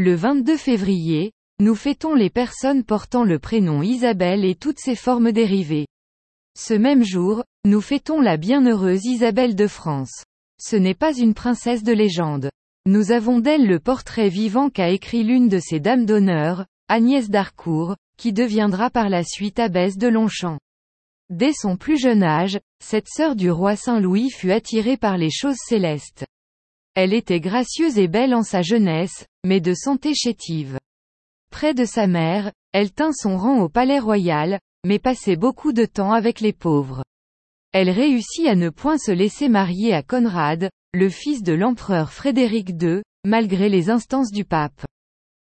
Le 22 février, nous fêtons les personnes portant le prénom Isabelle et toutes ses formes dérivées. Ce même jour, nous fêtons la bienheureuse Isabelle de France. Ce n'est pas une princesse de légende. Nous avons d'elle le portrait vivant qu'a écrit l'une de ses dames d'honneur, Agnès d'Harcourt, qui deviendra par la suite abbesse de Longchamp. Dès son plus jeune âge, cette sœur du roi Saint-Louis fut attirée par les choses célestes. Elle était gracieuse et belle en sa jeunesse, mais de santé chétive. Près de sa mère, elle tint son rang au palais royal, mais passait beaucoup de temps avec les pauvres. Elle réussit à ne point se laisser marier à Conrad, le fils de l'empereur Frédéric II, malgré les instances du pape.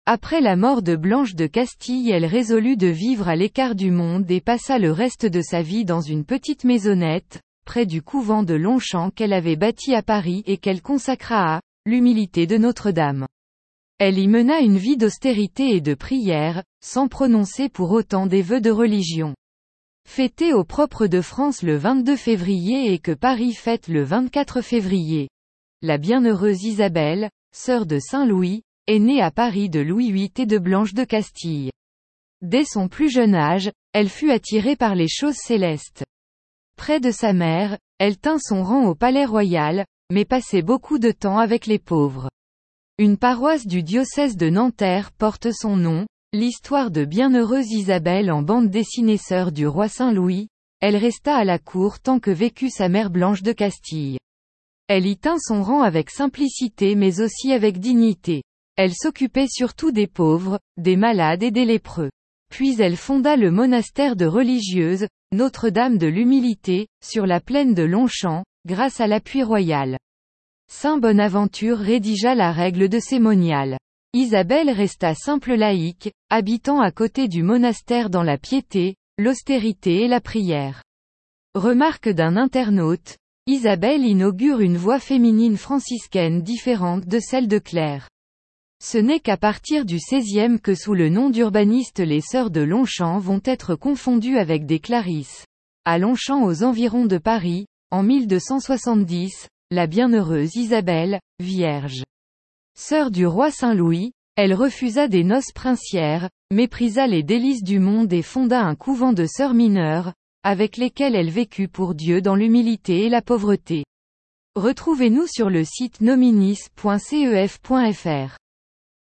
Après la mort de Blanche de Castille elle résolut de vivre à l'écart du monde et passa le reste de sa vie dans une petite maisonnette, près du couvent de Longchamp qu'elle avait bâti à Paris et qu'elle consacra à l'humilité de Notre-Dame. Elle y mena une vie d'austérité et de prière, sans prononcer pour autant des vœux de religion. Fêtée au propre de France le 22 février et que Paris fête le 24 février. La bienheureuse Isabelle, sœur de Saint Louis, est née à Paris de Louis VIII et de Blanche de Castille. Dès son plus jeune âge, elle fut attirée par les choses célestes. Près de sa mère, elle tint son rang au palais royal, mais passait beaucoup de temps avec les pauvres. Une paroisse du diocèse de Nanterre porte son nom, l'histoire de bienheureuse Isabelle en bande dessinée sœur du roi Saint-Louis, elle resta à la cour tant que vécut sa mère Blanche de Castille. Elle y tint son rang avec simplicité mais aussi avec dignité. Elle s'occupait surtout des pauvres, des malades et des lépreux. Puis elle fonda le monastère de religieuses, Notre-Dame de l'Humilité, sur la plaine de Longchamp, grâce à l'appui royal. Saint Bonaventure rédigea la règle de cémonial. Isabelle resta simple laïque, habitant à côté du monastère dans la piété, l'austérité et la prière. Remarque d'un internaute, Isabelle inaugure une voie féminine franciscaine différente de celle de Claire. Ce n'est qu'à partir du XVIe que sous le nom d'urbaniste les sœurs de Longchamp vont être confondues avec des Clarisses. À Longchamp aux environs de Paris, en 1270, la bienheureuse Isabelle, vierge. Sœur du roi Saint-Louis, elle refusa des noces princières, méprisa les délices du monde et fonda un couvent de sœurs mineures, avec lesquelles elle vécut pour Dieu dans l'humilité et la pauvreté. Retrouvez-nous sur le site nominis.cef.fr.